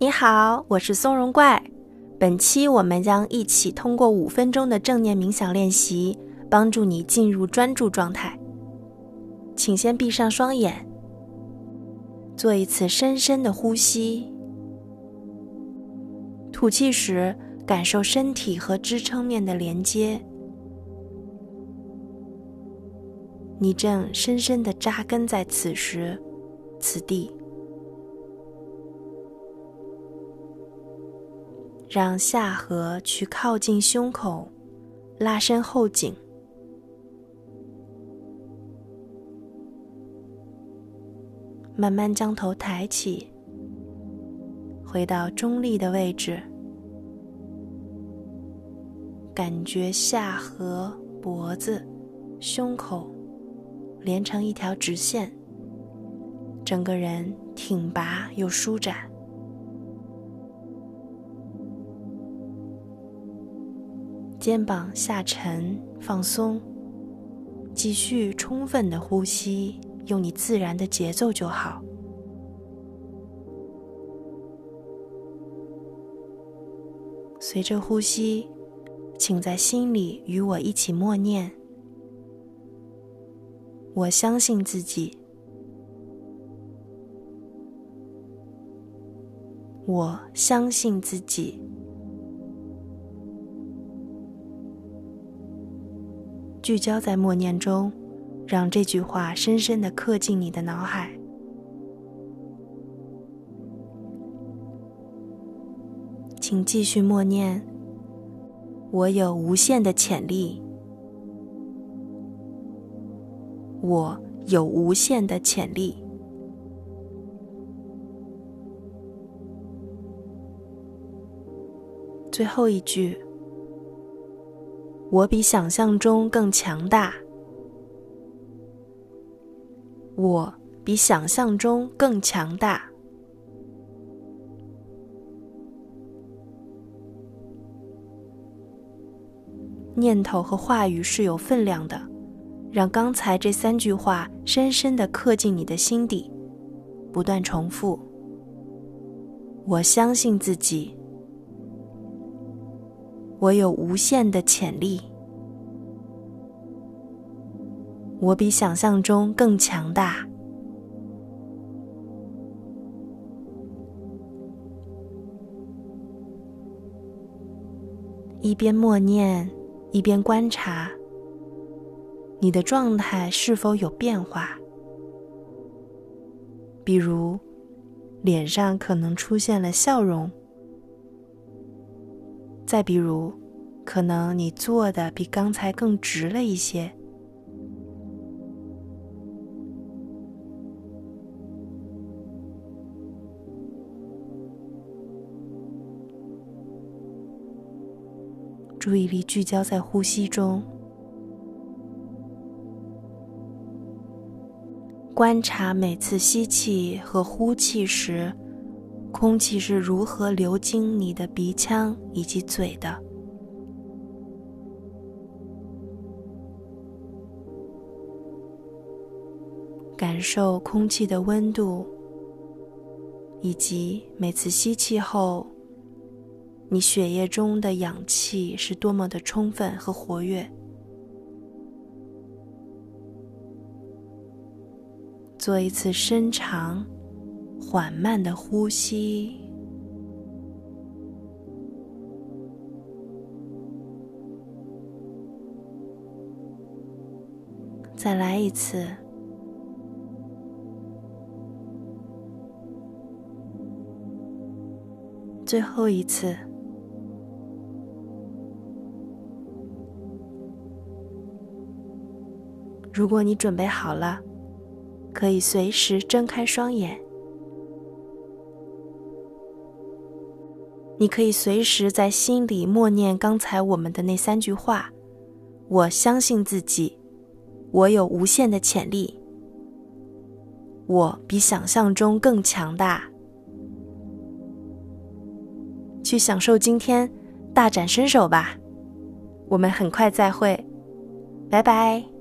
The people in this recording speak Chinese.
你好，我是松茸怪。本期我们将一起通过五分钟的正念冥想练习，帮助你进入专注状态。请先闭上双眼，做一次深深的呼吸。吐气时，感受身体和支撑面的连接。你正深深的扎根在此时此地。让下颌去靠近胸口，拉伸后颈，慢慢将头抬起，回到中立的位置，感觉下颌、脖子、胸口连成一条直线，整个人挺拔又舒展。肩膀下沉，放松，继续充分的呼吸，用你自然的节奏就好。随着呼吸，请在心里与我一起默念：“我相信自己，我相信自己。”聚焦在默念中，让这句话深深的刻进你的脑海。请继续默念：“我有无限的潜力，我有无限的潜力。”最后一句。我比想象中更强大。我比想象中更强大。念头和话语是有分量的，让刚才这三句话深深的刻进你的心底，不断重复。我相信自己。我有无限的潜力，我比想象中更强大。一边默念，一边观察你的状态是否有变化，比如脸上可能出现了笑容。再比如，可能你坐的比刚才更直了一些，注意力聚焦在呼吸中，观察每次吸气和呼气时。空气是如何流经你的鼻腔以及嘴的？感受空气的温度，以及每次吸气后，你血液中的氧气是多么的充分和活跃。做一次深长。缓慢的呼吸，再来一次，最后一次。如果你准备好了，可以随时睁开双眼。你可以随时在心里默念刚才我们的那三句话：“我相信自己，我有无限的潜力，我比想象中更强大。”去享受今天，大展身手吧！我们很快再会，拜拜。